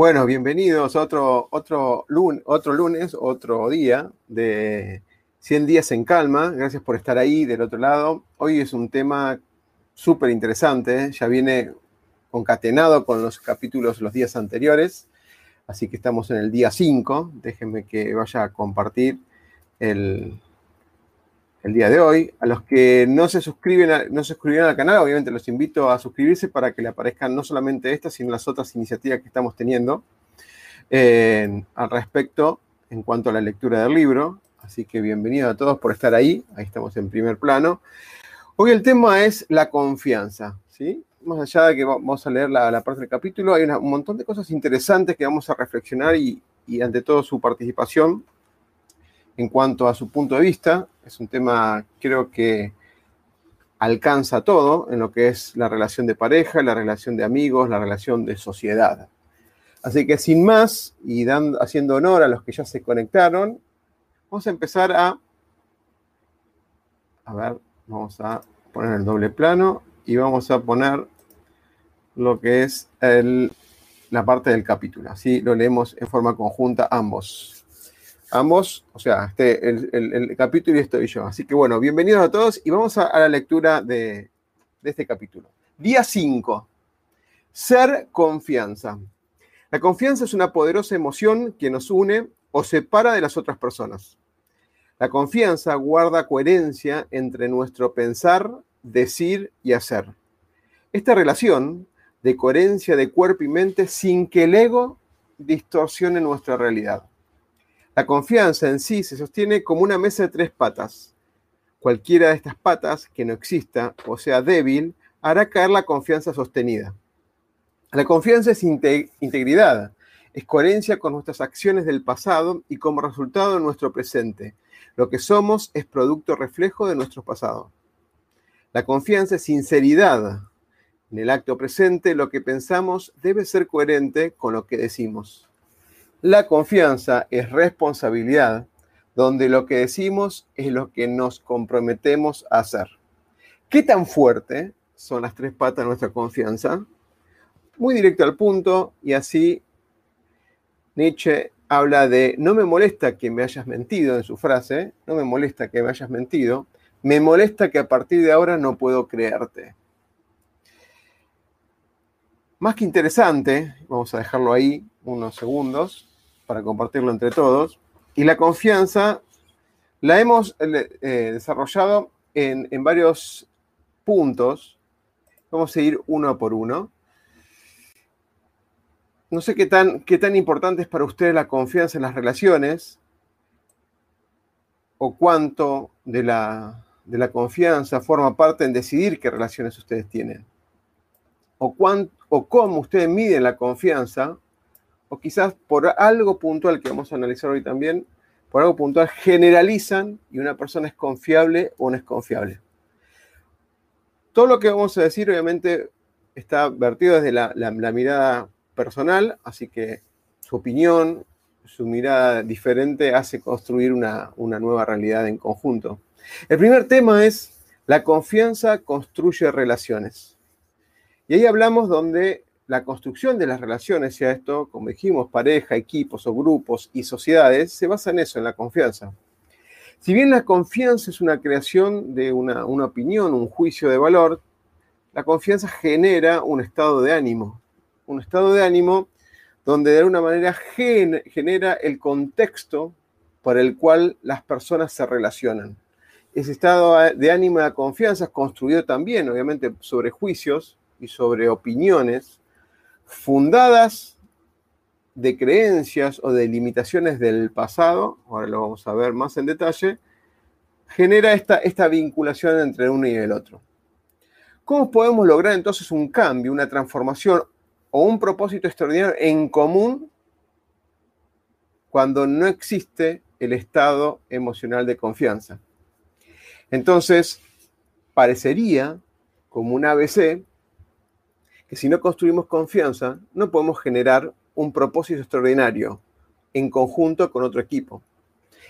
Bueno, bienvenidos a otro, otro, lunes, otro lunes, otro día de 100 días en calma. Gracias por estar ahí del otro lado. Hoy es un tema súper interesante, ya viene concatenado con los capítulos los días anteriores, así que estamos en el día 5. Déjenme que vaya a compartir el, el día de hoy. A los que no se suscriben, no se suscribieron al canal, obviamente los invito a suscribirse para que le aparezcan no solamente estas, sino las otras iniciativas que estamos teniendo al respecto en cuanto a la lectura del libro. Así que bienvenidos a todos por estar ahí. Ahí estamos en primer plano. Hoy el tema es la confianza, ¿sí? Más allá de que vamos a leer la, parte del capítulo, hay un montón de cosas interesantes que vamos a reflexionar y, y ante todo su participación en cuanto a su punto de vista. Es un tema, creo que alcanza todo en lo que es la relación de pareja, la relación de amigos, la relación de sociedad. Así que sin más y dando, haciendo honor a los que ya se conectaron, vamos a empezar a... A ver, vamos a poner el doble plano y vamos a poner lo que es la parte del capítulo. Así lo leemos en forma conjunta ambos ambos, o sea, este, el, capítulo y yo. Así que bueno, bienvenidos a todos y vamos a, la lectura de, de este capítulo. Día 5. Ser confianza. La confianza es una poderosa emoción que nos une o separa de las otras personas. La confianza guarda coherencia entre nuestro pensar, decir y hacer. Esta relación de coherencia de cuerpo y mente sin que el ego distorsione nuestra realidad. La confianza en sí se sostiene como una mesa de tres patas. Cualquiera de estas patas que no exista o sea débil hará caer la confianza sostenida. La confianza es integridad, es coherencia con nuestras acciones del pasado y como resultado de nuestro presente. Lo que somos es producto reflejo de nuestro pasado. La confianza es sinceridad. En el acto presente lo que pensamos debe ser coherente con lo que decimos. La confianza es responsabilidad, donde lo que decimos es lo que nos comprometemos a hacer. ¿Qué tan fuerte son las tres patas de nuestra confianza? Muy directo al punto y así Nietzsche habla de no me molesta que me hayas mentido en su frase, no me molesta que me hayas mentido, me molesta que a partir de ahora no puedo creerte. Más que interesante, vamos a dejarlo ahí unos segundos, para compartirlo entre todos. Y la confianza la hemos eh, eh, desarrollado en, varios puntos. Vamos a ir uno por uno. No sé qué tan, qué tan importante es para ustedes la confianza en las relaciones o cuánto de la, de la confianza forma parte en decidir qué relaciones ustedes tienen. O, o cómo ustedes miden la confianza o quizás por algo puntual que vamos a analizar hoy también, por algo puntual generalizan y una persona es confiable o no es confiable. Todo lo que vamos a decir obviamente está vertido desde la, mirada personal, así que su opinión, su mirada diferente hace construir una, una nueva realidad en conjunto. El primer tema es la confianza construye relaciones. Y ahí hablamos donde la construcción de las relaciones, sea esto, como dijimos, pareja, equipos o grupos y sociedades, se basa en eso, en la confianza. Si bien la confianza es una creación de una, opinión, un juicio de valor, la confianza genera un estado de ánimo, un estado de ánimo donde de alguna manera genera el contexto para el cual las personas se relacionan. ese estado de ánimo de confianza es construido también, obviamente, sobre juicios y sobre opiniones fundadas de creencias o de limitaciones del pasado, ahora lo vamos a ver más en detalle, genera esta, esta vinculación entre uno y el otro. ¿Cómo podemos lograr entonces un cambio, una transformación o un propósito extraordinario en común cuando no existe el estado emocional de confianza? Entonces, parecería como un ABC que si no construimos confianza, no podemos generar un propósito extraordinario en conjunto con otro equipo.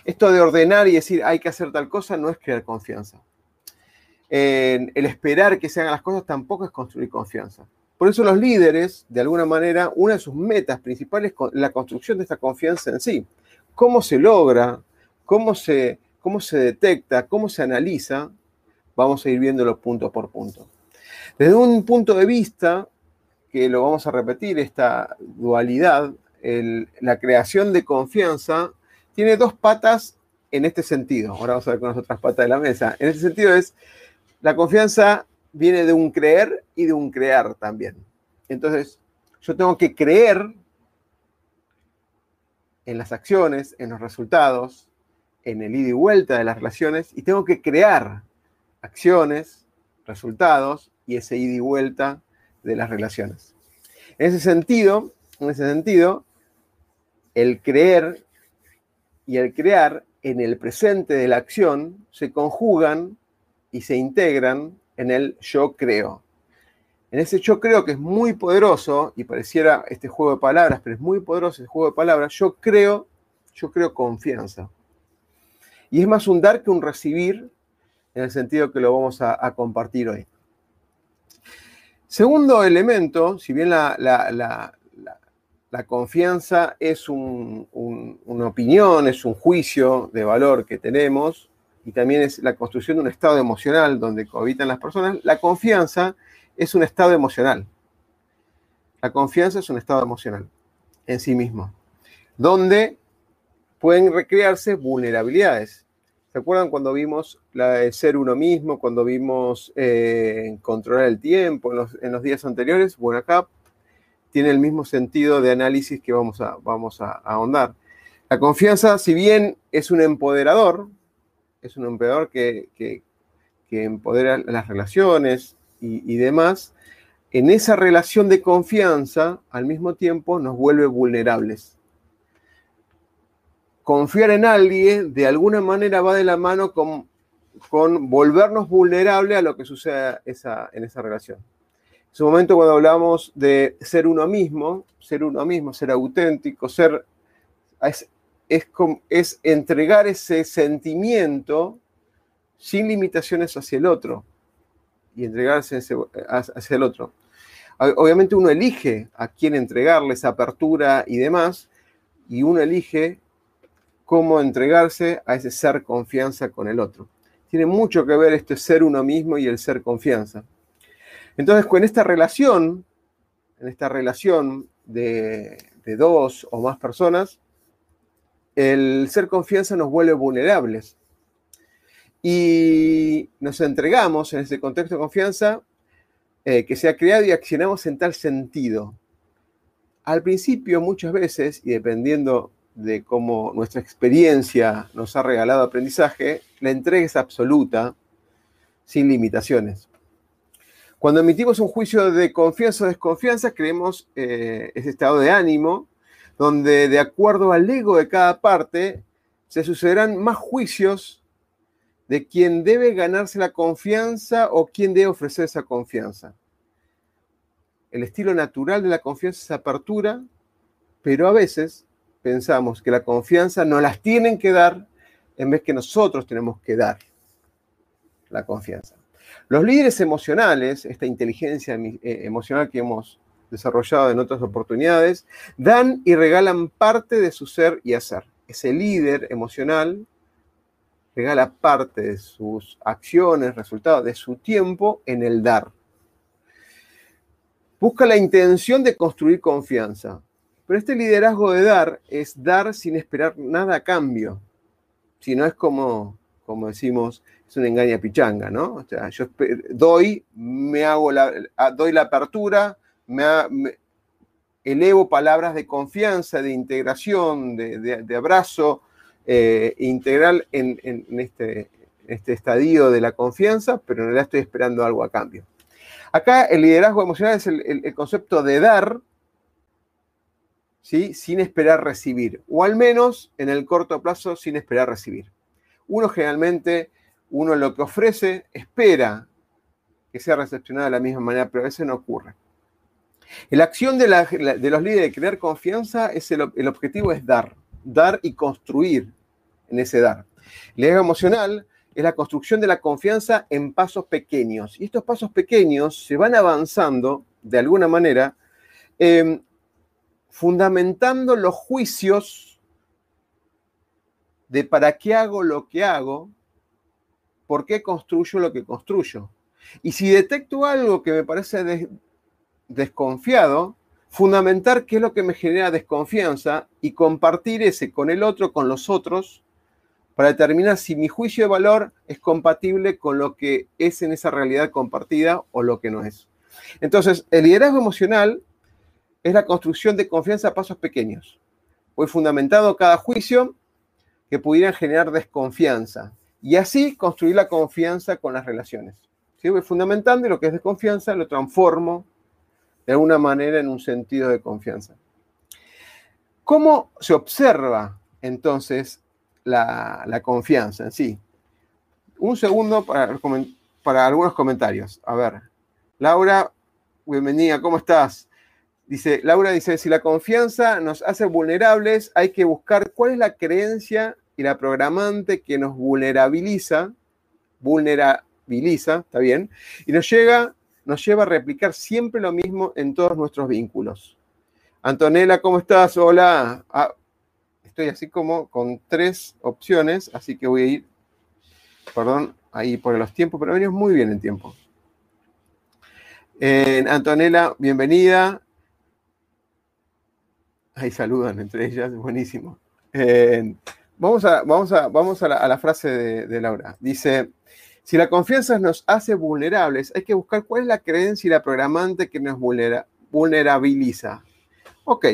Esto de ordenar y decir hay que hacer tal cosa no es crear confianza. el esperar que se hagan las cosas tampoco es construir confianza. Por eso los líderes, de alguna manera, una de sus metas principales es la construcción de esta confianza en sí. ¿Cómo se logra? ¿Cómo se, cómo se detecta? ¿Cómo se analiza? Vamos a ir viéndolo punto por punto. Desde un punto de vista, que lo vamos a repetir, esta dualidad, la creación de confianza tiene dos patas en este sentido. Ahora vamos a ver con las otras patas de la mesa. En este sentido es, la confianza viene de un creer y de un crear también. Entonces, yo tengo que creer en las acciones, en los resultados, en el ida y vuelta de las relaciones, y tengo que crear acciones, resultados y ese ida y vuelta de las relaciones. En ese sentido, en ese sentido, el creer y el crear en el presente de la acción se conjugan y se integran en el yo creo. En ese yo creo que es muy poderoso, y pareciera este juego de palabras, pero es muy poderoso ese juego de palabras, yo creo, yo creo confianza. Y es más un dar que un recibir, en el sentido que lo vamos a, compartir hoy. Segundo elemento, si bien la, la confianza es una opinión, es un juicio de valor que tenemos y también es la construcción de un estado emocional donde cohabitan las personas. La confianza es un estado emocional. La confianza es un estado emocional en sí mismo, donde pueden recrearse vulnerabilidades. ¿Se acuerdan cuando vimos la de ser uno mismo, cuando vimos eh, controlar el tiempo en los, días anteriores? Bueno, acá tiene el mismo sentido de análisis que vamos a, vamos ahondar. La confianza, si bien es un empoderador, es un empoderador que, empodera las relaciones y, demás, en esa relación de confianza, al mismo tiempo, nos vuelve vulnerables. Confiar en alguien, de alguna manera, va de la mano con, con volvernos vulnerables a lo que sucede esa, en esa relación. En su momento cuando hablamos de ser uno mismo, ser uno mismo, ser auténtico, ser es, es, entregar ese sentimiento sin limitaciones hacia el otro y entregarse hacia el otro. Obviamente uno elige a quién entregarle esa apertura y demás, y uno elige cómo entregarse a ese ser confianza con el otro. Tiene mucho que ver este ser uno mismo y el ser confianza. Entonces, con esta relación, en esta relación de, dos o más personas, el ser confianza nos vuelve vulnerables. Y nos entregamos en ese contexto de confianza eh, que se ha creado y accionamos en tal sentido. Al principio, muchas veces, y dependiendo de cómo nuestra experiencia nos ha regalado aprendizaje, la entrega es absoluta, sin limitaciones. Cuando emitimos un juicio de confianza o desconfianza, creemos eh, ese estado de ánimo, donde de acuerdo al ego de cada parte, se sucederán más juicios de quién debe ganarse la confianza o quién debe ofrecer esa confianza. El estilo natural de la confianza es apertura, pero a veces pensamos que la confianza no las tienen que dar en vez que nosotros tenemos que dar la confianza. Los líderes emocionales, esta inteligencia eh, emocional que hemos desarrollado en otras oportunidades, dan y regalan parte de su ser y hacer. Ese líder emocional regala parte de sus acciones, resultados, de su tiempo en el dar. Busca la intención de construir confianza. Pero este liderazgo de dar es dar sin esperar nada a cambio. Si no es como como decimos, es una engaña pichanga, ¿no? O sea, yo doy, me hago la, doy la apertura, me, elevo palabras de confianza, de integración, de, abrazo eh, integral en, este, este, estadio de la confianza, pero en realidad estoy esperando algo a cambio. Acá el liderazgo emocional es el, concepto de dar, sin esperar recibir, o al menos en el corto plazo sin esperar recibir. Uno generalmente, uno lo que ofrece, espera que sea recepcionado de la misma manera, pero a veces no ocurre. La acción de, los líderes de crear confianza es el, objetivo es dar, dar y construir en ese dar. El emocional es la construcción de la confianza en pasos pequeños. Y estos pasos pequeños se van avanzando de alguna manera, em, fundamentando los juicios de para qué hago lo que hago, por qué construyo lo que construyo. Y si detecto algo que me parece desconfiado, fundamentar qué es lo que me genera desconfianza y compartir ese con el otro, con los otros, para determinar si mi juicio de valor es compatible con lo que es en esa realidad compartida o lo que no es. Entonces, el liderazgo emocional es la construcción de confianza a pasos pequeños. Fue fundamentado cada juicio que pudieran generar desconfianza y así construir la confianza con las relaciones. ¿Sí? Voy fundamentando y lo que es desconfianza lo transformo de alguna manera en un sentido de confianza. ¿Cómo se observa entonces la, confianza en sí. Un segundo para, para algunos comentarios. A ver, Laura, bienvenida, ¿cómo estás? Dice, Laura dice, si la confianza nos hace vulnerables, hay que buscar cuál es la creencia y la programante que nos vulnerabiliza, vulnerabiliza, ¿está bien? Y nos, llega, nos lleva a replicar siempre lo mismo en todos nuestros vínculos. Antonella, ¿cómo estás? Hola. Ah, estoy así como con tres opciones, así que voy a ir, perdón, ahí por los tiempos, pero venimos muy bien en tiempo. Antonella, bienvenida. Ahí saludan entre ellas, buenísimo. vamos a, vamos a, vamos a, la, frase de, Laura. Dice, si la confianza nos hace vulnerables, hay que buscar cuál es la creencia y la programante que nos vulnerabiliza. Ok,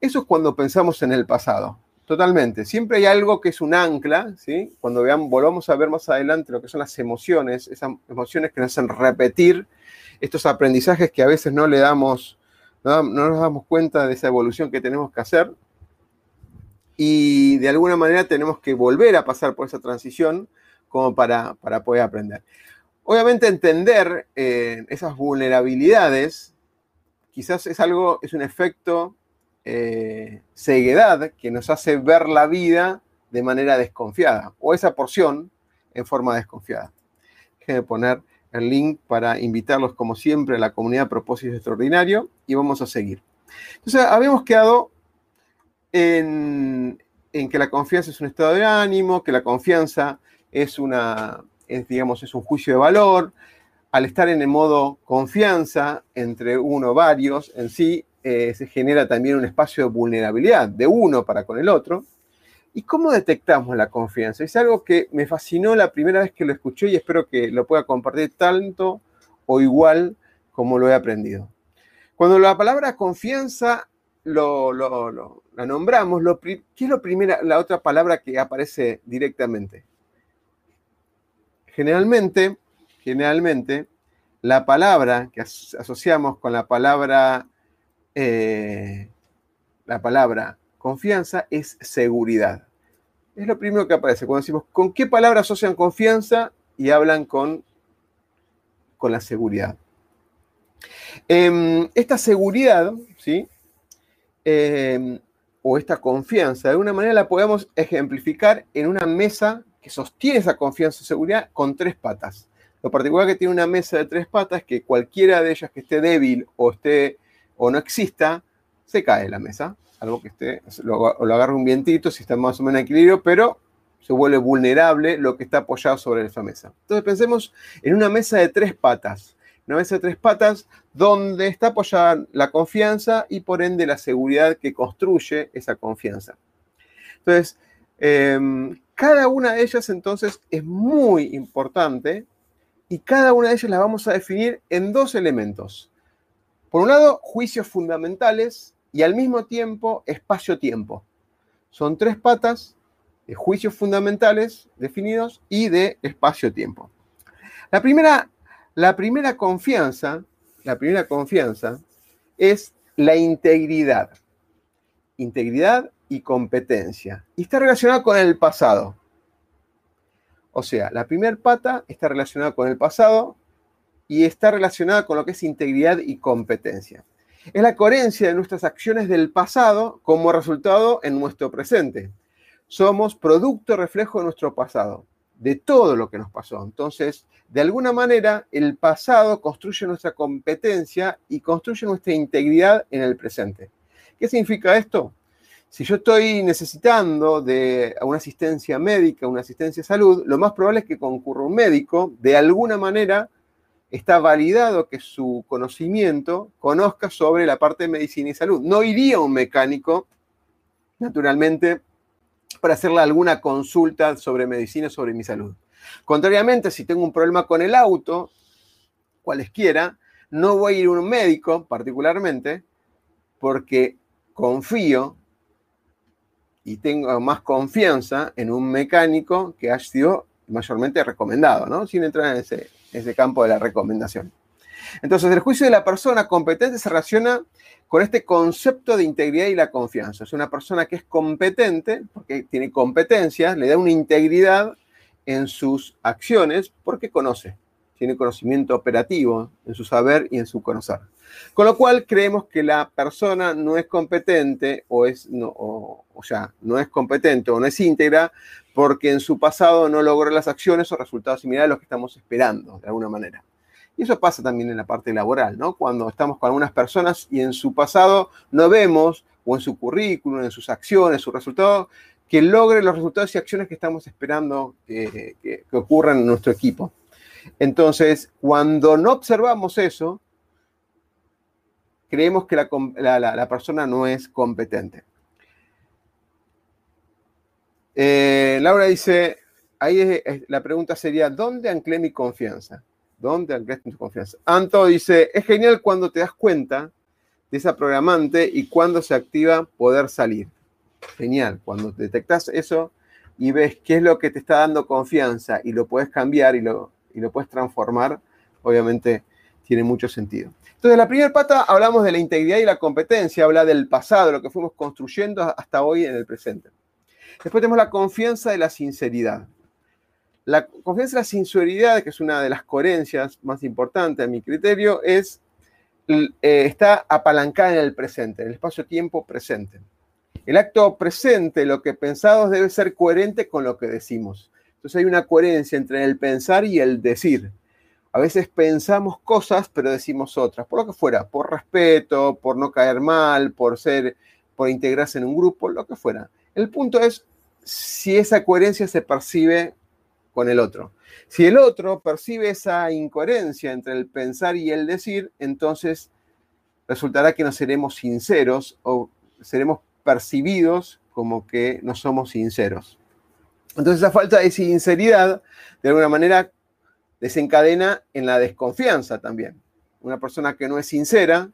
eso es cuando pensamos en el pasado. Totalmente. Siempre hay algo que es un ancla, ¿sí? Cuando veamos, volvamos a ver más adelante lo que son las emociones, esas emociones que nos hacen repetir estos aprendizajes que a veces no le damos, no, nos damos cuenta de esa evolución que tenemos que hacer. Y de alguna manera tenemos que volver a pasar por esa transición como para, para poder aprender. Obviamente entender eh, esas vulnerabilidades quizás es algo, es un efecto eh, ceguedad que nos hace ver la vida de manera desconfiada, o esa porción en forma desconfiada. Déjenme poner el link para invitarlos, como siempre, a la comunidad Propósito Extraordinario y vamos a seguir. Entonces, habíamos quedado en, que la confianza es un estado de ánimo, que la confianza es una, digamos, es un juicio de valor. Al estar en el modo confianza entre uno varios en sí, eh, se genera también un espacio de vulnerabilidad de uno para con el otro. ¿Y cómo detectamos la confianza? Es algo que me fascinó la primera vez que lo escuché y espero que lo pueda compartir tanto o igual como lo he aprendido. Cuando la palabra confianza lo, la nombramos, lo, ¿qué es lo primera, la otra palabra que aparece directamente? Generalmente, generalmente, la palabra que asociamos con la palabra eh, la palabra confianza es seguridad. Es lo primero que aparece cuando decimos con qué palabra asocian confianza y hablan con, con la seguridad. Em, esta seguridad, ¿sí? Em, o esta confianza, de alguna manera la podemos ejemplificar en una mesa que sostiene esa confianza y seguridad con tres patas. Lo particular que tiene una mesa de tres patas es que cualquiera de ellas que esté débil o esté o no exista, se cae la mesa. Algo que esté, lo, lo agarra un vientito si está más o menos en equilibrio, pero se vuelve vulnerable lo que está apoyado sobre esa mesa. Entonces pensemos en una mesa de tres patas. Una mesa de tres patas donde está apoyada la confianza y por ende la seguridad que construye esa confianza. Entonces, em, Cada una de ellas entonces es muy importante y cada una de ellas la vamos a definir en dos elementos. Por un lado, juicios fundamentales y al mismo tiempo espacio-tiempo. Son tres patas de juicios fundamentales definidos y de espacio-tiempo. La primera, la primera confianza, la primera confianza es la integridad. Integridad y competencia. Y está relacionada con el pasado. O sea, la primera pata está relacionada con el pasado y está relacionada con lo que es integridad y competencia. Es la coherencia de nuestras acciones del pasado como resultado en nuestro presente. Somos producto reflejo de nuestro pasado, de todo lo que nos pasó. Entonces, de alguna manera, el pasado construye nuestra competencia y construye nuestra integridad en el presente. ¿Qué significa esto? Si yo estoy necesitando de una asistencia médica, una asistencia de salud, lo más probable es que concurra un médico, de alguna manera está validado que su conocimiento conozca sobre la parte de medicina y salud. No iría un mecánico, naturalmente, para hacerle alguna consulta sobre medicina, sobre mi salud. Contrariamente, si tengo un problema con el auto, cualesquiera, no voy a ir a un médico particularmente porque confío y tengo más confianza en un mecánico que ha sido mayormente recomendado, ¿no? Sin entrar en ese, ese campo de la recomendación. Entonces, el juicio de la persona competente se relaciona con este concepto de integridad y la confianza. Es una persona que es competente, porque tiene competencias, le da una integridad en sus acciones, porque conoce, tiene conocimiento operativo en su saber y en su conocer. Con lo cual creemos que la persona no es competente o es no, sea, no es competente o no es íntegra porque en su pasado no logró las acciones o resultados similares a los que estamos esperando, de alguna manera. Y eso pasa también en la parte laboral, ¿no? Cuando estamos con algunas personas y en su pasado no vemos, o en su currículum, en sus acciones, sus resultados, que logre los resultados y acciones que estamos esperando que ocurran en nuestro equipo. Entonces, cuando no observamos eso, creemos que la, persona no es competente. Eh, Laura dice, ahí la pregunta sería, ¿dónde anclé mi confianza? ¿Dónde anclé tu confianza? Anto dice, es genial cuando te das cuenta de esa programante y cuando se activa poder salir. Genial, cuando detectas eso y ves qué es lo que te está dando confianza y lo puedes cambiar y lo, y lo puedes transformar, obviamente tiene mucho sentido. Entonces, la primera pata hablamos de la integridad y la competencia, habla del pasado, lo que fuimos construyendo hasta hoy en el presente. Después tenemos la confianza y la sinceridad. La confianza y la sinceridad, que es una de las coherencias más importantes a mi criterio, es, eh, está apalancada en el presente, en el espacio-tiempo presente. El acto presente, lo que pensamos, debe ser coherente con lo que decimos. Entonces hay una coherencia entre el pensar y el decir. A veces pensamos cosas, pero decimos otras, por lo que fuera, por respeto, por no caer mal, por ser, por integrarse en un grupo, lo que fuera. El punto es si esa coherencia se percibe con el otro. Si el otro percibe esa incoherencia entre el pensar y el decir, entonces resultará que no seremos sinceros o seremos percibidos como que no somos sinceros. Entonces esa falta de sinceridad, de alguna manera, desencadena en la desconfianza también. Una persona que no es sincera,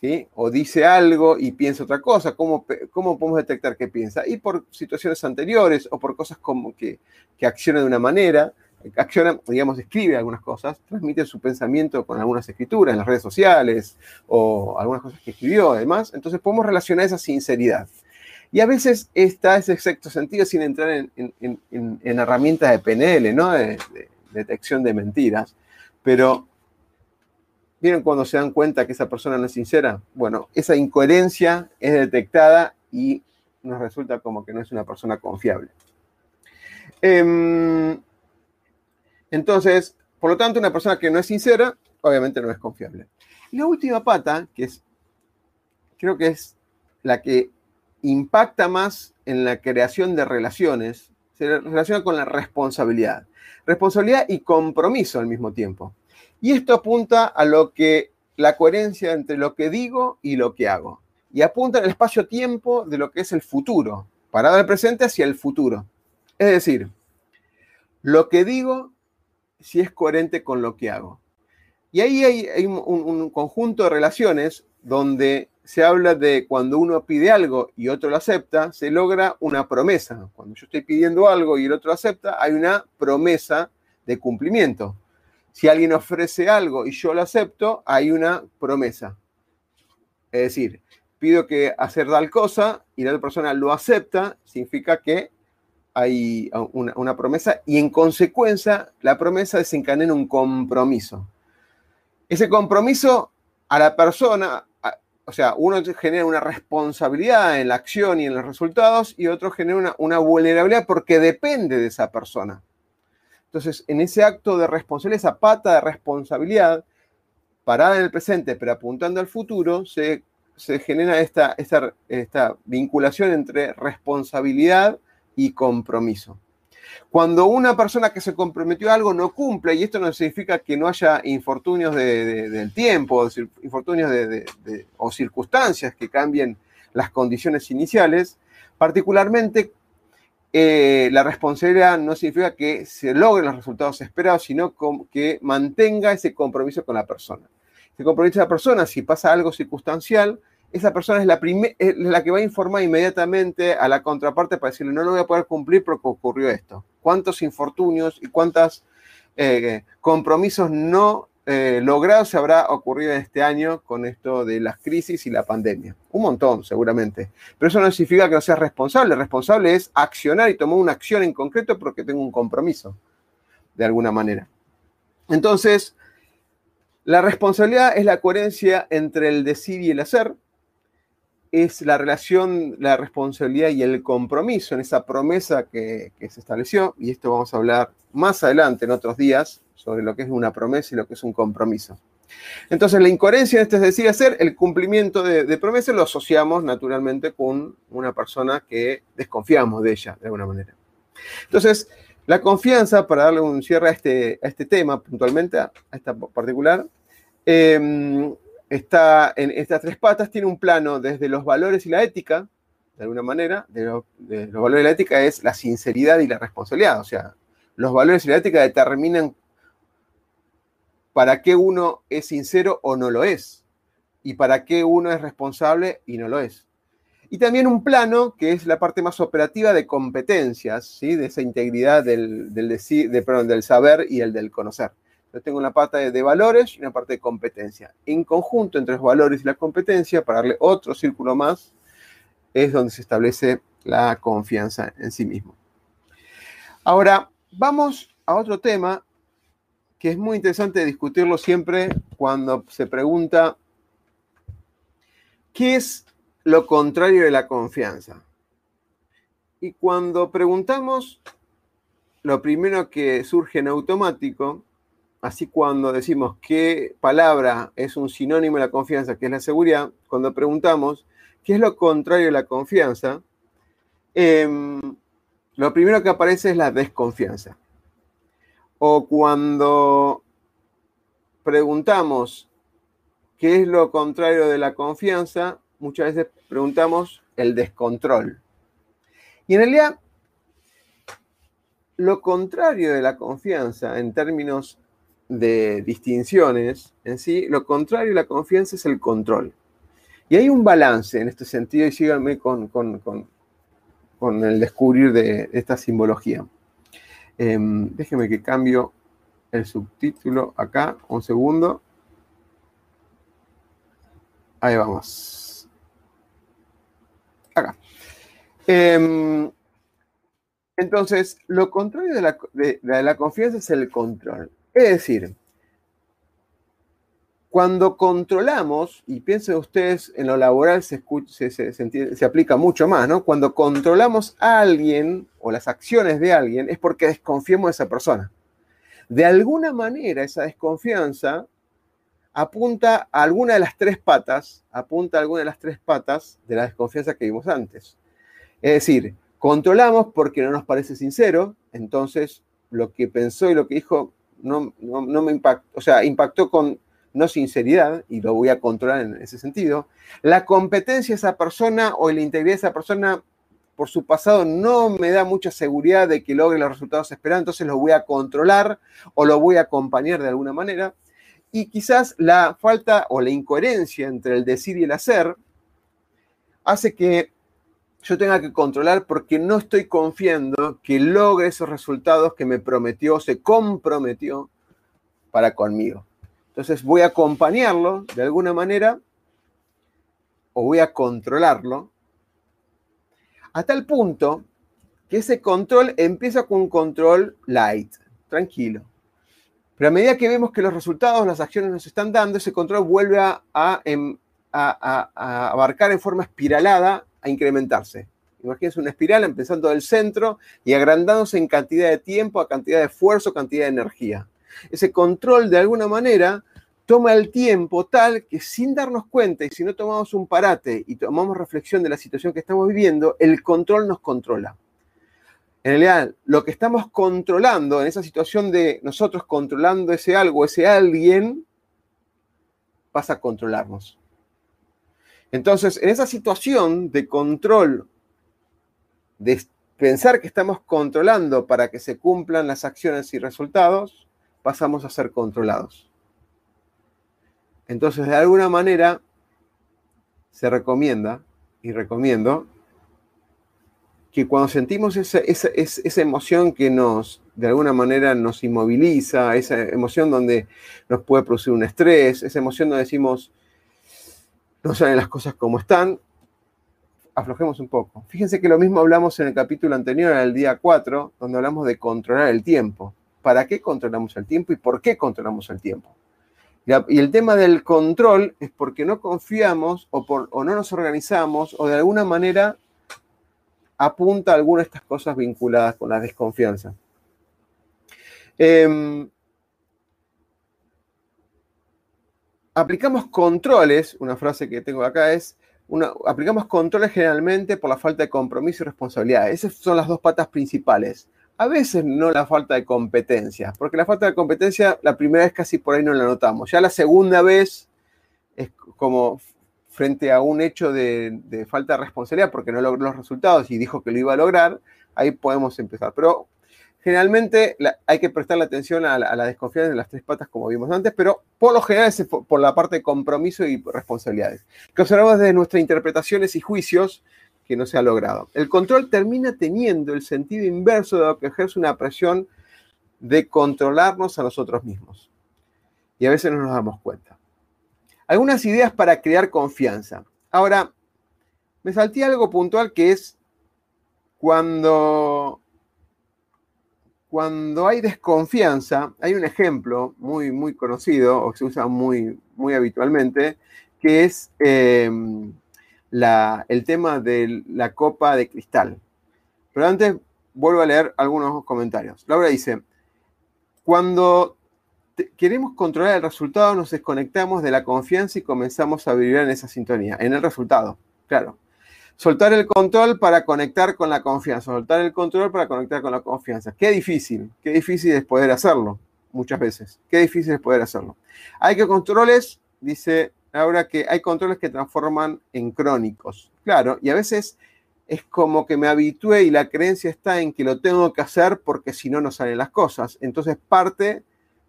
¿sí? O dice algo y piensa otra cosa, ¿cómo, cómo podemos detectar qué piensa? Y por situaciones anteriores o por cosas como que, que acciona de una manera, acciona, digamos, escribe algunas cosas, transmite su pensamiento con algunas escrituras en las redes sociales o algunas cosas que escribió además, entonces podemos relacionar esa sinceridad. Y a veces está ese sexto sentido sin entrar en, en, en, herramientas de PNL, ¿no? de, detección de mentiras, pero ¿vieron cuando se dan cuenta que esa persona no es sincera? Bueno, esa incoherencia es detectada y nos resulta como que no es una persona confiable. Em, entonces, por lo tanto, una persona que no es sincera, obviamente no es confiable. La última pata, que es, creo que es la que impacta más en la creación de relaciones, se relaciona con la responsabilidad. Responsabilidad y compromiso al mismo tiempo. Y esto apunta a lo que la coherencia entre lo que digo y lo que hago. Y apunta el espacio-tiempo de lo que es el futuro, parado el presente hacia el futuro. Es decir, lo que digo si es coherente con lo que hago. Y ahí hay, un, un, conjunto de relaciones donde se habla de cuando uno pide algo y otro lo acepta, se logra una promesa. Cuando yo estoy pidiendo algo y el otro lo acepta, hay una promesa de cumplimiento. Si alguien ofrece algo y yo lo acepto, hay una promesa. Es decir, pido que hacer tal cosa y la otra persona lo acepta, significa que hay una, promesa y en consecuencia la promesa desencadena un compromiso. Ese compromiso a la persona, o sea, uno genera una responsabilidad en la acción y en los resultados y otro genera una, una vulnerabilidad porque depende de esa persona. Entonces, en ese acto de responsabilidad, esa pata de responsabilidad, parada en el presente pero apuntando al futuro, se, genera esta, vinculación entre responsabilidad y compromiso. Cuando una persona que se comprometió a algo no cumple, y esto no significa que no haya infortunios del tiempo, infortunios o circunstancias que cambien las condiciones iniciales, particularmente eh, la responsabilidad no significa que se logren los resultados esperados, sino que mantenga ese compromiso con la persona. Ese compromiso la persona, si pasa algo circunstancial, esa persona es la, la que va a informar inmediatamente a la contraparte para decirle, no lo voy a poder cumplir porque ocurrió esto. ¿Cuántos infortunios y cuántos eh, compromisos no eh, logrados se habrá ocurrido en este año con esto de las crisis y la pandemia? Un montón, seguramente. Pero eso no significa que no seas responsable. Responsable es accionar y tomar una acción en concreto porque tengo un compromiso, de alguna manera. Entonces, la responsabilidad es la coherencia entre el decir y el hacer, es la relación, la responsabilidad y el compromiso en esa promesa que, se estableció, y esto vamos a hablar más adelante en otros días sobre lo que es una promesa y lo que es un compromiso. Entonces, la incoherencia en este es decir, hacer el cumplimiento de, de promesas lo asociamos naturalmente con una persona que desconfiamos de ella, de alguna manera. Entonces, la confianza, para darle un cierre a este, a este tema puntualmente, a esta particular, eh, está en estas tres patas, tiene un plano desde los valores y la ética, de alguna manera, de, los valores y la ética es la sinceridad y la responsabilidad, o sea, los valores y la ética determinan para qué uno es sincero o no lo es, y para qué uno es responsable y no lo es. Y también un plano que es la parte más operativa de competencias, ¿sí? de esa integridad del, del, del saber y el del conocer tengo una parte de valores y una parte de competencia. En conjunto entre los valores y la competencia, para darle otro círculo más, es donde se establece la confianza en sí mismo. Ahora, vamos a otro tema que es muy interesante discutirlo siempre cuando se pregunta, ¿qué es lo contrario de la confianza? Y cuando preguntamos, lo primero que surge en automático Así cuando decimos qué palabra es un sinónimo de la confianza, que es la seguridad, cuando preguntamos qué es lo contrario de la confianza, em, lo primero que aparece es la desconfianza. O cuando preguntamos qué es lo contrario de la confianza, muchas veces preguntamos el descontrol. Y en realidad, lo contrario de la confianza en términos de distinciones en sí, lo contrario a la confianza es el control. Y hay un balance en este sentido, y síganme con, con, el descubrir de esta simbología. Eh, déjenme que cambio el subtítulo acá, un segundo. Ahí vamos. Acá. Em, entonces, lo contrario de la, de la confianza es el control. Es decir, cuando controlamos, y piensen ustedes, en lo laboral se, aplica mucho más, ¿no? Cuando controlamos a alguien o las acciones de alguien es porque desconfiamos de esa persona. De alguna manera esa desconfianza apunta a alguna de las tres patas, apunta a alguna de las tres patas de la desconfianza que vimos antes. Es decir, controlamos porque no nos parece sincero, entonces lo que pensó y lo que dijo no, me impactó, o sea, impactó con no sinceridad, y lo voy a controlar en ese sentido. La competencia de esa persona o la integridad de esa persona por su pasado no me da mucha seguridad de que logre los resultados esperados, entonces lo voy a controlar o lo voy a acompañar de alguna manera. Y quizás la falta o la incoherencia entre el decir y el hacer hace que yo tenga que controlar porque no estoy confiando que logre esos resultados que me prometió, se comprometió para conmigo. Entonces voy a acompañarlo de alguna manera o voy a controlarlo a tal punto que ese control empieza con un control light, tranquilo. Pero a medida que vemos que los resultados, las acciones nos están dando, ese control vuelve a, em, abarcar en forma espiralada, a incrementarse. Imagínense una espiral empezando del centro y agrandándose en cantidad de tiempo, a cantidad de esfuerzo, cantidad de energía. Ese control, de alguna manera, toma el tiempo tal que sin darnos cuenta y si no tomamos un parate y tomamos reflexión de la situación que estamos viviendo, el control nos controla. En realidad, lo que estamos controlando en esa situación de nosotros controlando ese algo, ese alguien, pasa a controlarnos. Entonces, en esa situación de control, de pensar que estamos controlando para que se cumplan las acciones y resultados, pasamos a ser controlados. Entonces, de alguna manera, se recomienda, y recomiendo, que cuando sentimos esa, emoción que nos, de alguna manera, nos inmoviliza, esa emoción donde nos puede producir un estrés, esa emoción donde decimos, no salen las cosas como están, aflojemos un poco. Fíjense que lo mismo hablamos en el capítulo anterior, en el día 4, donde hablamos de controlar el tiempo. ¿Para qué controlamos el tiempo y por qué controlamos el tiempo? Y el tema del control es porque no confiamos o, por, no nos organizamos o de alguna manera apunta a alguna de estas cosas vinculadas con la desconfianza. Em, aplicamos controles, una frase que tengo acá es, aplicamos controles generalmente por la falta de compromiso y responsabilidad. Esas son las dos patas principales. A veces no la falta de competencia, porque la falta de competencia la primera vez casi por ahí no la notamos. Ya la segunda vez es como frente a un hecho de, falta de responsabilidad porque no logró los resultados y dijo que lo iba a lograr, ahí podemos empezar. Pero generalmente hay que prestarle atención a la, desconfianza de las tres patas como vimos antes, pero por lo general es por la parte de compromiso y responsabilidades. Que observamos desde nuestras interpretaciones y juicios que no se ha logrado. El control termina teniendo el sentido inverso de lo que ejerce una presión de controlarnos a nosotros mismos. Y a veces no nos damos cuenta. Algunas ideas para crear confianza. Ahora, me salté algo puntual que es cuando, cuando hay desconfianza, hay un ejemplo muy, muy conocido o se usa muy, muy habitualmente, que es... Eh, el tema de la copa de cristal. Pero antes vuelvo a leer algunos comentarios. Laura dice, cuando queremos controlar el resultado, nos desconectamos de la confianza y comenzamos a vivir en esa sintonía, en el resultado, claro. Soltar el control para conectar con la confianza, soltar el control para conectar con la confianza. Qué difícil, qué difícil es poder hacerlo, muchas veces. Qué difícil es poder hacerlo. Hay que controles, dice Ahora que hay controles que transforman en crónicos. Claro, y a veces es como que me habitué y la creencia está en que lo tengo que hacer porque si no, no salen las cosas. Entonces parte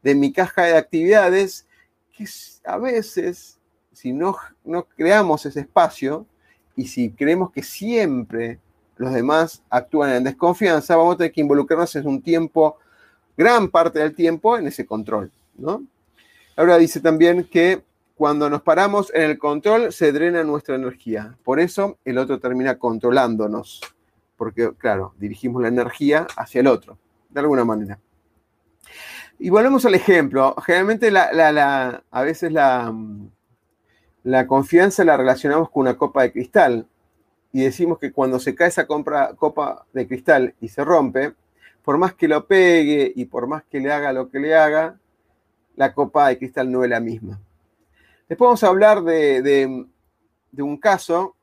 de mi caja de actividades que a veces, si no, no creamos ese espacio y si creemos que siempre los demás actúan en desconfianza, vamos a tener que involucrarnos en un tiempo, gran parte del tiempo, en ese control. ¿no? Ahora dice también que cuando nos paramos en el control, se drena nuestra energía. Por eso el otro termina controlándonos. Porque, claro, dirigimos la energía hacia el otro, de alguna manera. Y volvemos al ejemplo. Generalmente a veces la, la confianza la relacionamos con una copa de cristal. Y decimos que cuando se cae esa copa de cristal y se rompe, por más que lo pegue y por más que le haga lo que le haga, la copa de cristal no es la misma. Después vamos a hablar de, un caso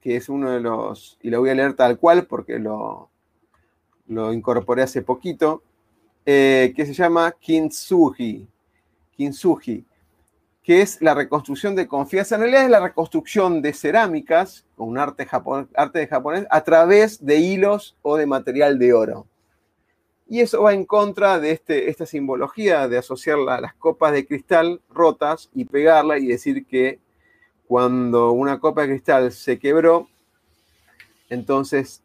que es uno de los, y lo voy a leer tal cual porque lo, lo incorporé hace poquito, eh, que se llama Kintsugi. Kintsugi. Que es la reconstrucción de confianza. En realidad es la reconstrucción de cerámicas, con un arte, arte de japonés, a través de hilos o de material de oro. Y eso va en contra de este, esta simbología de asociar las copas de cristal rotas y pegarla y decir que cuando una copa de cristal se quebró, entonces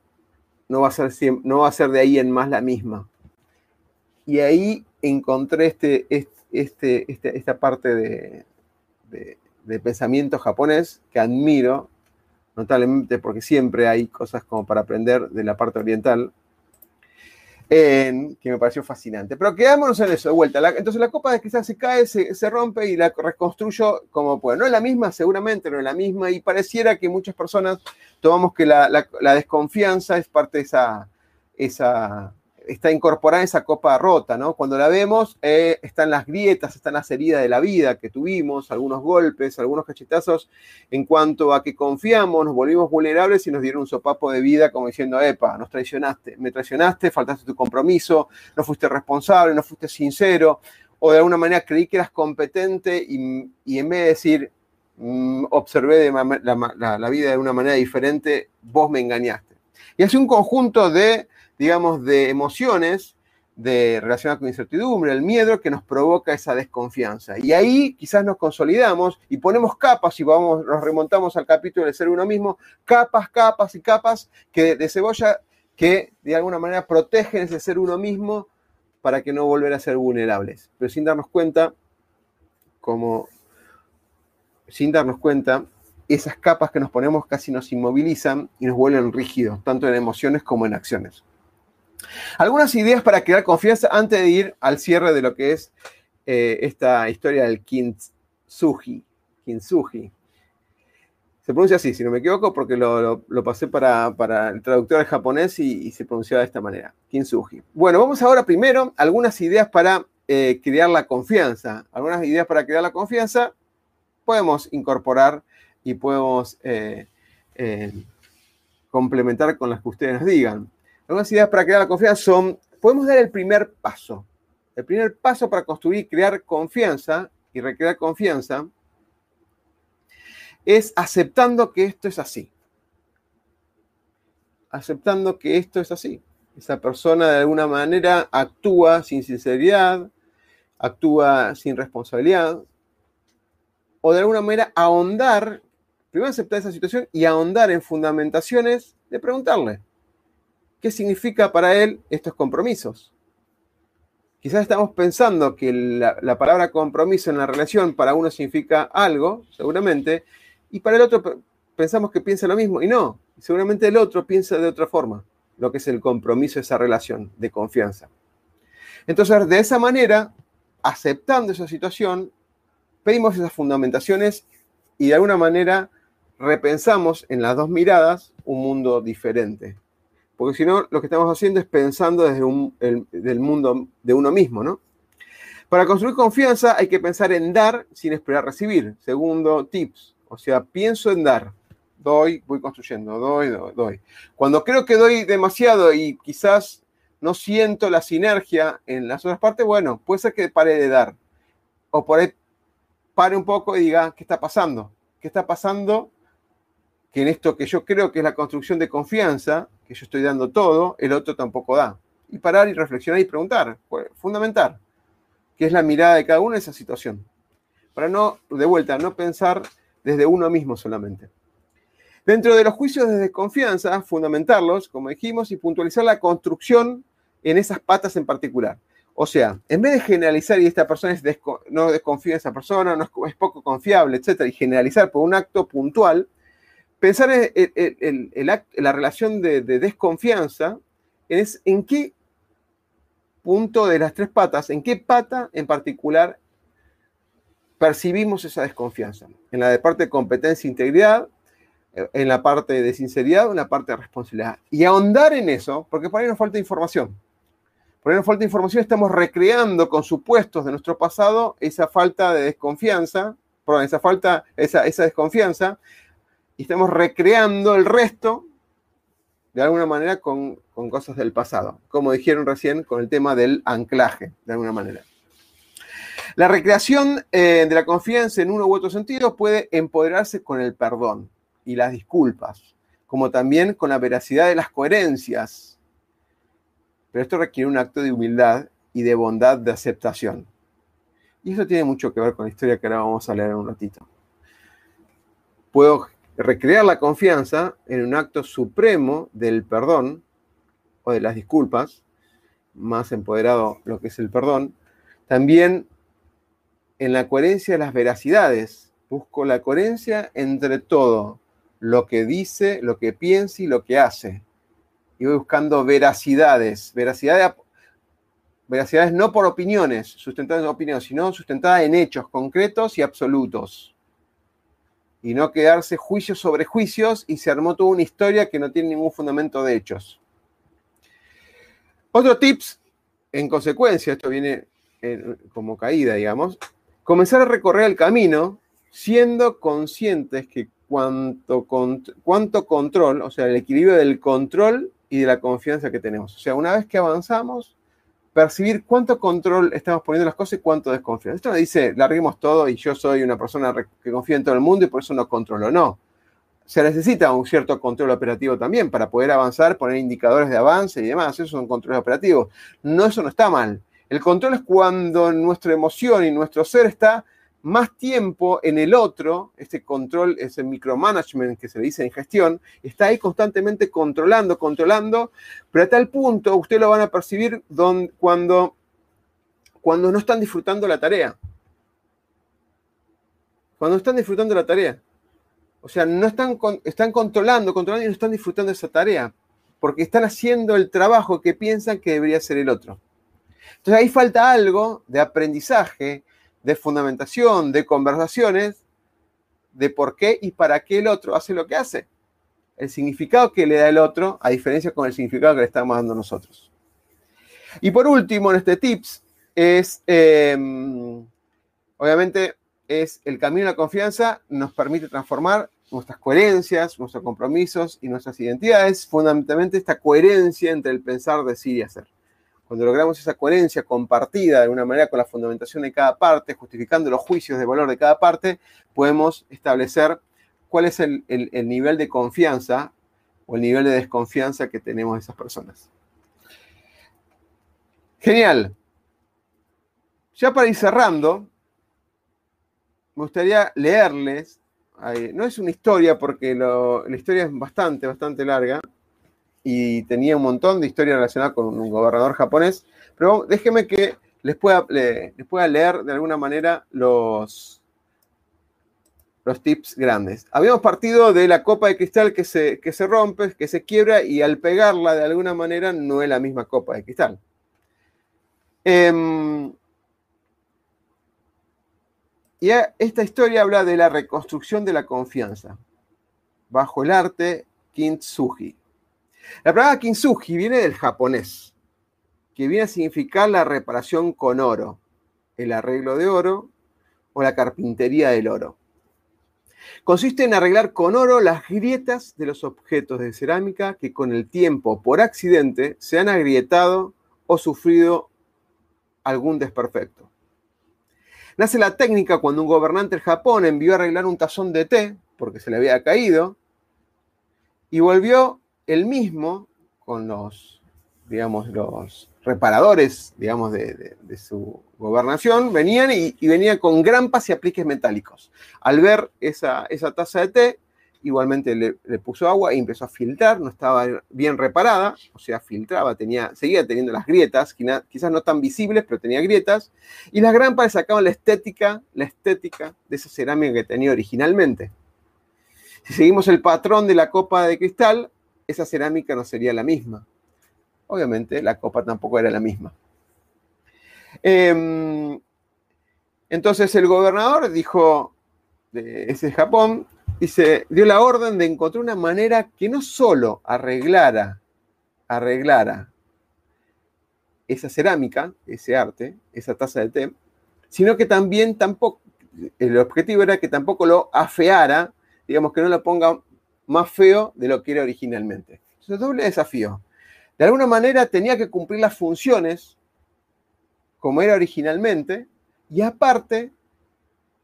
no va a ser, no va a ser de ahí en más la misma. Y ahí encontré este, este, este esta parte de, de, pensamiento japonés que admiro, notablemente porque siempre hay cosas como para aprender de la parte oriental, que me pareció fascinante. Pero quedámonos en eso, de vuelta. entonces la copa de cristal se cae, se, rompe y la reconstruyo como puedo. No es la misma, seguramente no es la misma, y pareciera que muchas personas tomamos que la, la desconfianza es parte de esa, esa está incorporada esa copa rota, ¿no? Cuando la vemos, eh, están las grietas, están las heridas de la vida que tuvimos, algunos golpes, algunos cachetazos, en cuanto a que confiamos, nos volvimos vulnerables y nos dieron un sopapo de vida como diciendo, epa, nos traicionaste, me traicionaste, faltaste tu compromiso, no fuiste responsable, no fuiste sincero, o de alguna manera creí que eras competente y, en vez de decir, mm, observé la, la vida de una manera diferente, vos me engañaste. Y hace un conjunto de digamos, de emociones de, relacionadas con incertidumbre, el miedo que nos provoca esa desconfianza. Y ahí quizás nos consolidamos y ponemos capas y vamos, nos remontamos al capítulo del ser uno mismo, capas, capas y capas que, de cebolla que de alguna manera protegen ese ser uno mismo para que no volver a ser vulnerables. Pero sin darnos cuenta, como sin darnos cuenta, esas capas que nos ponemos casi nos inmovilizan y nos vuelven rígidos, tanto en emociones como en acciones. Algunas ideas para crear confianza antes de ir al cierre de lo que es eh, esta historia del kintsugi. Se pronuncia así, si no me equivoco, porque lo, pasé para, el traductor al japonés y, se pronunciaba de esta manera. Kintsugi. Bueno, vamos ahora primero algunas ideas para eh, crear la confianza. Algunas ideas para crear la confianza podemos incorporar y podemos eh, complementar con las que ustedes nos digan. Algunas ideas para crear la confianza son, podemos dar el primer paso. El primer paso para construir y crear confianza y recrear confianza es aceptando que esto es así. Aceptando que esto es así. Esa persona de alguna manera actúa sin sinceridad, actúa sin responsabilidad, o de alguna manera ahondar, primero aceptar esa situación y ahondar en fundamentaciones de preguntarle, ¿Qué significa para él estos compromisos? Quizás estamos pensando que la, palabra compromiso en la relación para uno significa algo, seguramente, y para el otro pensamos que piensa lo mismo, y no, seguramente el otro piensa de otra forma, lo que es el compromiso de esa relación de confianza. Entonces, de esa manera, aceptando esa situación, pedimos esas fundamentaciones y de alguna manera repensamos en las dos miradas un mundo diferente, porque si no, lo que estamos haciendo es pensando desde el mundo de uno mismo, ¿no? Para construir confianza hay que pensar en dar sin esperar recibir. Segundo, tips. O sea, pienso en dar. Doy, voy construyendo, doy, doy, doy. Cuando creo que doy demasiado y quizás no siento la sinergia en las otras partes, bueno, puede ser que pare de dar. O por ahí pare un poco y diga, ¿qué está pasando? ¿Qué está pasando? Que en esto que yo creo que es la construcción de confianza, que yo estoy dando todo, el otro tampoco da. Y parar y reflexionar y preguntar, pues, fundamental, qué es la mirada de cada uno en esa situación. Para no, de vuelta, no pensar desde uno mismo solamente. Dentro de los juicios de desconfianza, fundamentarlos, como dijimos, y puntualizar la construcción en esas patas en particular. O sea, en vez de generalizar y esta persona es no desconfía en esa persona, no es, poco confiable, etcétera, y generalizar por un acto puntual, pensar en, la relación de, desconfianza es en qué punto de las tres patas, en qué pata en particular percibimos esa desconfianza. En la de parte de competencia e integridad, en la parte de sinceridad, en la parte de responsabilidad. Y ahondar en eso, porque por ahí nos falta información. Por ahí nos falta información, estamos recreando con supuestos de nuestro pasado esa falta de desconfianza, perdón, esa falta, esa, esa desconfianza, y estamos recreando el resto de alguna manera con, cosas del pasado, como dijeron recién con el tema del anclaje, de alguna manera. La recreación eh, de la confianza en uno u otro sentido puede empoderarse con el perdón y las disculpas, como también con la veracidad de las coherencias. Pero esto requiere un acto de humildad y de bondad de aceptación. Y eso tiene mucho que ver con la historia que ahora vamos a leer en un ratito. Puedo recrear la confianza en un acto supremo del perdón o de las disculpas, más empoderado lo que es el perdón, también en la coherencia de las veracidades. Busco la coherencia entre todo lo que dice, lo que piensa y lo que hace. Y voy buscando veracidades, veracidades, veracidades no por opiniones, sustentadas en opiniones, sino sustentadas en hechos concretos y absolutos y no quedarse juicios sobre juicios y se armó toda una historia que no tiene ningún fundamento de hechos. Otro tips, en consecuencia, esto viene como caída, digamos, comenzar a recorrer el camino siendo conscientes que cuanto, cuánto control, o sea, el equilibrio del control y de la confianza que tenemos. O sea, una vez que avanzamos, percibir cuánto control estamos poniendo las cosas y cuánto desconfianza. Esto no dice, larguemos todo y yo soy una persona que confía en todo el mundo y por eso no controlo. No. Se necesita un cierto control operativo también para poder avanzar, poner indicadores de avance y demás. Eso son controles operativos. No, eso no está mal. El control es cuando nuestra emoción y nuestro ser está más tiempo en el otro, este control, ese micromanagement que se dice en gestión, está ahí constantemente controlando, controlando, pero a tal punto usted lo van a percibir cuando, cuando no están disfrutando la tarea. Cuando están disfrutando la tarea. O sea, no están, están controlando, controlando y no están disfrutando esa tarea, porque están haciendo el trabajo que piensan que debería hacer el otro. Entonces ahí falta algo de aprendizaje, de fundamentación, de conversaciones, de por qué y para qué el otro hace lo que hace. El significado que le da el otro, a diferencia con el significado que le estamos dando nosotros. Y por último, en este tips, es, em, obviamente, es el camino de la confianza, nos permite transformar nuestras coherencias, nuestros compromisos y nuestras identidades, fundamentalmente esta coherencia entre el pensar, decir y hacer. Cuando logramos esa coherencia compartida de alguna manera con la fundamentación de cada parte, justificando los juicios de valor de cada parte, podemos establecer cuál es el, nivel de confianza o el nivel de desconfianza que tenemos de esas personas. Genial. Ya para ir cerrando, me gustaría leerles, no es una historia porque la historia es bastante, bastante larga, y tenía un montón de historias relacionadas con un gobernador japonés, pero déjeme que les pueda, les pueda leer de alguna manera los, los tips grandes. Habíamos partido de la copa de cristal que se, que se rompe, que se quiebra y al pegarla de alguna manera no es la misma copa de cristal. Em, y esta historia habla de la reconstrucción de la confianza bajo el arte Kintsugi. La palabra kintsugi viene del japonés, que viene a significar la reparación con oro, el arreglo de oro o la carpintería del oro. Consiste en arreglar con oro las grietas de los objetos de cerámica que con el tiempo, por accidente, se han agrietado o sufrido algún desperfecto. Nace la técnica cuando un gobernante del Japón envió a arreglar un tazón de té porque se le había caído y volvió él mismo, con los, digamos, los reparadores, digamos, de, su gobernación, venían y, venían con grampas y apliques metálicos. Al ver esa, esa taza de té, igualmente le, puso agua y empezó a filtrar, no estaba bien reparada, o sea, filtraba, tenía, seguía teniendo las grietas, quizás no tan visibles, pero tenía grietas, y las grampas sacaban la estética, la estética de esa cerámica que tenía originalmente. Si seguimos el patrón de la copa de cristal, esa cerámica no sería la misma. Obviamente la copa tampoco era la misma. Em, entonces el gobernador dijo, ese Japón, dice, dio la orden de encontrar una manera que no solo arreglara, arreglara esa cerámica, ese arte, esa taza de té, sino que también tampoco, el objetivo era que tampoco lo afeara, digamos que no lo ponga más feo de lo que era originalmente. Es un doble desafío. De alguna manera tenía que cumplir las funciones como era originalmente, y aparte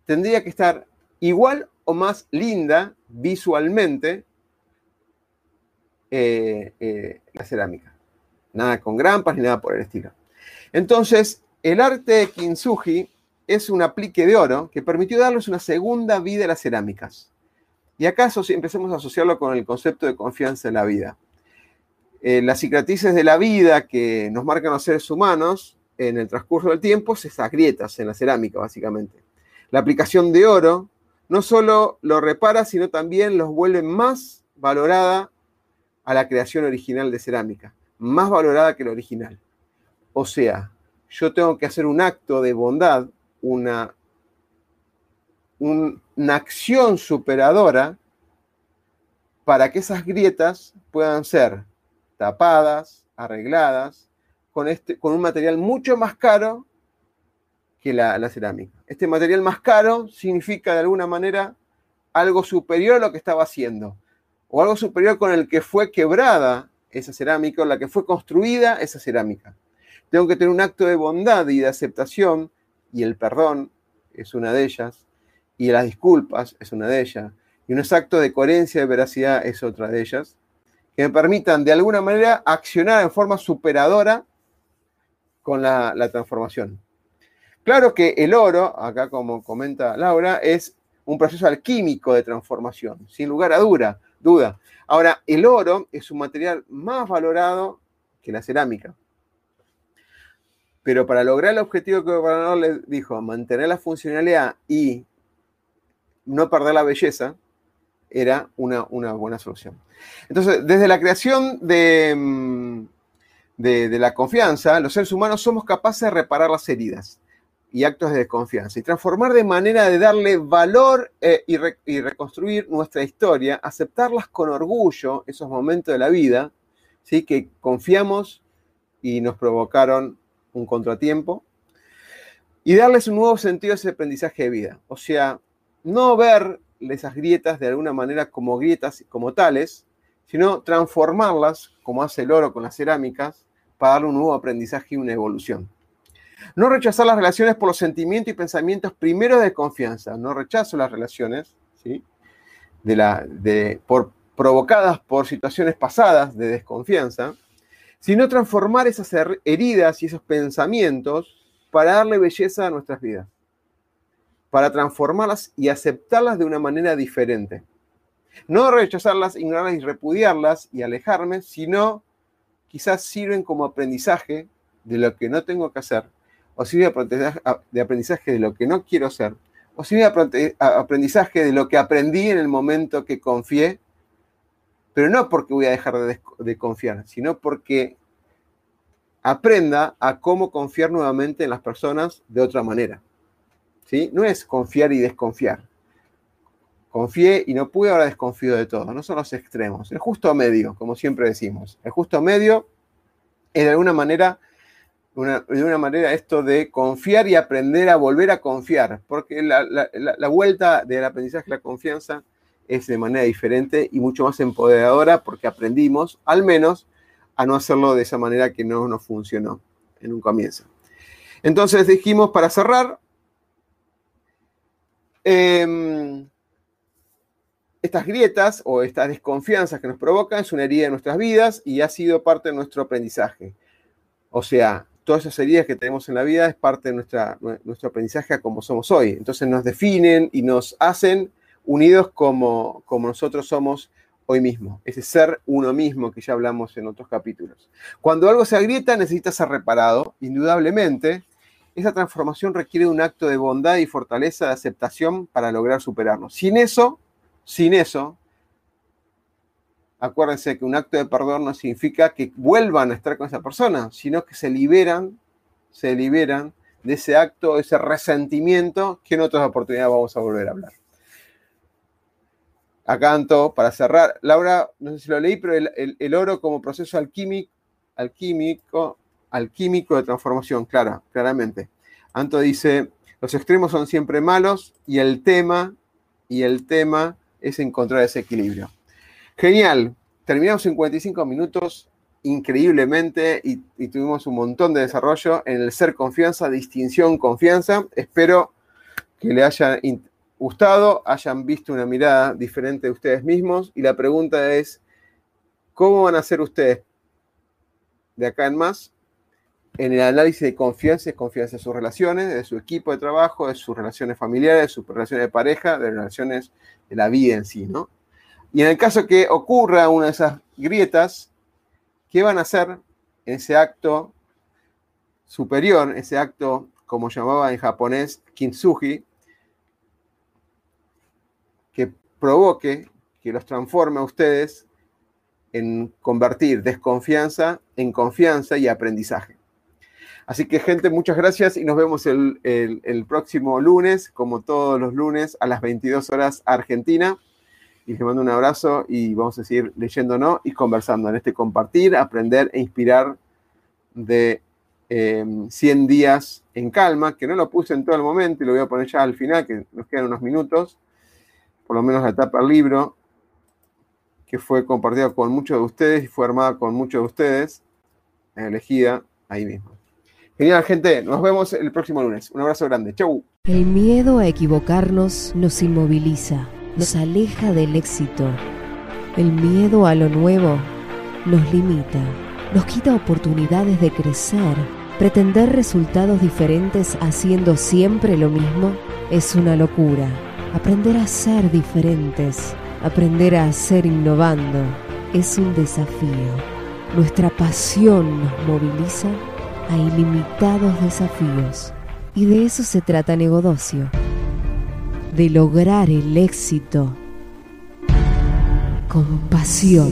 tendría que estar igual o más linda visualmente eh, eh, la cerámica. Nada con grampas ni nada por el estilo. Entonces, el arte de Kintsugi es un aplique de oro que permitió darles una segunda vida a las cerámicas. Y acaso si empecemos a asociarlo con el concepto de confianza en la vida. Eh, las cicatrices de la vida que nos marcan los seres humanos en el transcurso del tiempo es esas grietas en la cerámica, básicamente. La aplicación de oro no solo lo repara, sino también los vuelve más valorada a la creación original de cerámica, más valorada que la original. O sea, yo tengo que hacer un acto de bondad, una, una acción superadora para que esas grietas puedan ser tapadas, arregladas, con, este, con un material mucho más caro que la, cerámica. Este material más caro significa de alguna manera algo superior a lo que estaba haciendo, o algo superior con el que fue quebrada esa cerámica, o la que fue construida esa cerámica. Tengo que tener un acto de bondad y de aceptación, y el perdón es una de ellas, y las disculpas es una de ellas, y un acto de coherencia y veracidad es otra de ellas, que me permitan de alguna manera accionar en forma superadora con la, transformación. Claro que el oro, acá como comenta Laura, es un proceso alquímico de transformación, sin lugar a dura, duda. Ahora, el oro es un material más valorado que la cerámica. Pero para lograr el objetivo que el gobernador le dijo, mantener la funcionalidad y no perder la belleza, era una, una buena solución. Entonces, desde la creación mm, de, de, la confianza, los seres humanos somos capaces de reparar las heridas y actos de desconfianza y transformar de manera de darle valor eh, y, reconstruir nuestra historia, aceptarlas con orgullo, esos momentos de la vida, ¿sí? que confiamos y nos provocaron un contratiempo, y darles un nuevo sentido a ese aprendizaje de vida. O sea, no ver esas grietas de alguna manera como grietas como tales, sino transformarlas, como hace el oro con las cerámicas, para darle un nuevo aprendizaje y una evolución. No rechazar las relaciones por los sentimientos y pensamientos primeros de confianza. No rechazo las relaciones, ¿sí? De la, por, provocadas por situaciones pasadas de desconfianza, sino transformar esas heridas y esos pensamientos para darle belleza a nuestras vidas para transformarlas y aceptarlas de una manera diferente. No rechazarlas, ignorarlas y repudiarlas y alejarme, sino quizás sirven como aprendizaje de lo que no tengo que hacer, o sirven de aprendizaje de lo que no quiero hacer, o sirven de aprendizaje de lo que aprendí en el momento que confié, pero no porque voy a dejar de, de confiar, sino porque aprenda a cómo confiar nuevamente en las personas de otra manera. ¿Sí? No es confiar y desconfiar. Confié y no pude, ahora desconfío de todo. No son los extremos. El justo medio, como siempre decimos. El justo medio es de alguna manera, de una manera esto de confiar y aprender a volver a confiar. Porque la, vuelta del aprendizaje la confianza es de manera diferente y mucho más empoderadora porque aprendimos, al menos, a no hacerlo de esa manera que no nos funcionó en un comienzo. Entonces dijimos, para cerrar, Em, estas grietas o estas desconfianzas que nos provocan es una herida de nuestras vidas y ha sido parte de nuestro aprendizaje. O sea, todas esas heridas que tenemos en la vida es parte de nuestra, nuestro aprendizaje a cómo somos hoy. Entonces nos definen y nos hacen unidos como, como nosotros somos hoy mismo. Ese ser uno mismo que ya hablamos en otros capítulos. Cuando algo se agrieta necesita ser reparado, indudablemente, esa transformación requiere un acto de bondad y fortaleza de aceptación para lograr superarlo. Sin eso, sin eso, acuérdense que un acto de perdón no significa que vuelvan a estar con esa persona, sino que se liberan, se liberan de ese acto, ese resentimiento que en otras oportunidades vamos a volver a hablar. Acá Anto, para cerrar, Laura, no sé si lo leí, pero el, oro como proceso alquímico, alquímico alquímico de transformación, clara, claramente. Anto dice, los extremos son siempre malos y el tema, y el tema es encontrar ese equilibrio. Genial, terminamos 55 minutos increíblemente y, tuvimos un montón de desarrollo en el ser confianza, distinción, confianza. Espero que le haya gustado, hayan visto una mirada diferente de ustedes mismos y la pregunta es, ¿cómo van a ser ustedes de acá en más en el análisis de confianza, es confianza de sus relaciones, de su equipo de trabajo, de sus relaciones familiares, de sus relaciones de pareja, de relaciones de la vida en sí, ¿no? Y en el caso que ocurra una de esas grietas, ¿qué van a hacer en ese acto superior, ese acto, como llamaba en japonés, kintsugi, que provoque, que los transforme a ustedes en convertir desconfianza en confianza y aprendizaje. Así que gente, muchas gracias y nos vemos el, próximo lunes, como todos los lunes, a las 22 horas Argentina. Y les mando un abrazo y vamos a seguir leyéndonos y conversando en este compartir, aprender e inspirar de 100 em, días en calma, que no lo puse en todo el momento y lo voy a poner ya al final, que nos quedan unos minutos, por lo menos la etapa del libro, que fue compartida con muchos de ustedes y fue armada con muchos de ustedes, elegida ahí mismo. Genial, gente. Nos vemos el próximo lunes. Un abrazo grande. Chau. El miedo a equivocarnos nos inmoviliza, nos aleja del éxito. El miedo a lo nuevo nos limita, nos quita oportunidades de crecer. Pretender resultados diferentes haciendo siempre lo mismo es una locura. Aprender a ser diferentes, aprender a ser innovando, es un desafío. Nuestra pasión nos moviliza a ilimitados desafíos. Y de eso se trata Negodocio, de lograr el éxito con pasión.